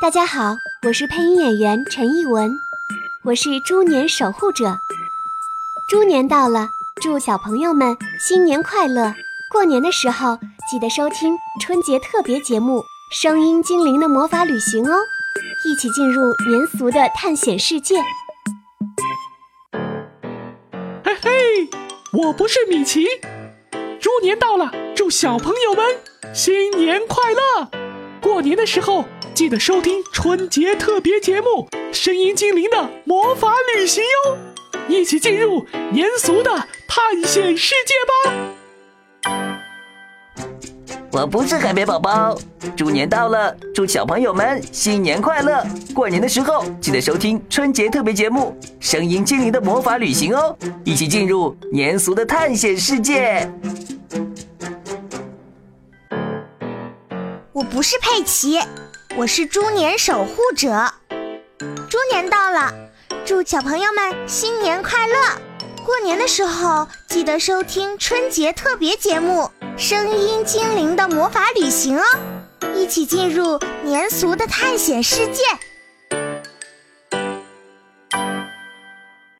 大家好，我是配音演员陈艺文，我是猪年守护者。猪年到了，祝小朋友们新年快乐！过年的时候记得收听春节特别节目《声音精灵的魔法旅行》哦，一起进入年俗的探险世界。嘿嘿，我不是米奇。猪年到了，祝小朋友们新年快乐！过年的时候记得收听春节特别节目《声音精灵的魔法旅行》哟，一起进入年俗的探险世界吧！我不是海绵宝宝。猪年到了，祝小朋友们新年快乐！过年的时候记得收听春节特别节目《声音精灵的魔法旅行》哦，一起进入年俗的探险世界。我不是佩奇，我是猪年守护者。猪年到了，祝小朋友们新年快乐！过年的时候记得收听春节特别节目。声音精灵的魔法旅行哦，一起进入年俗的探险世界。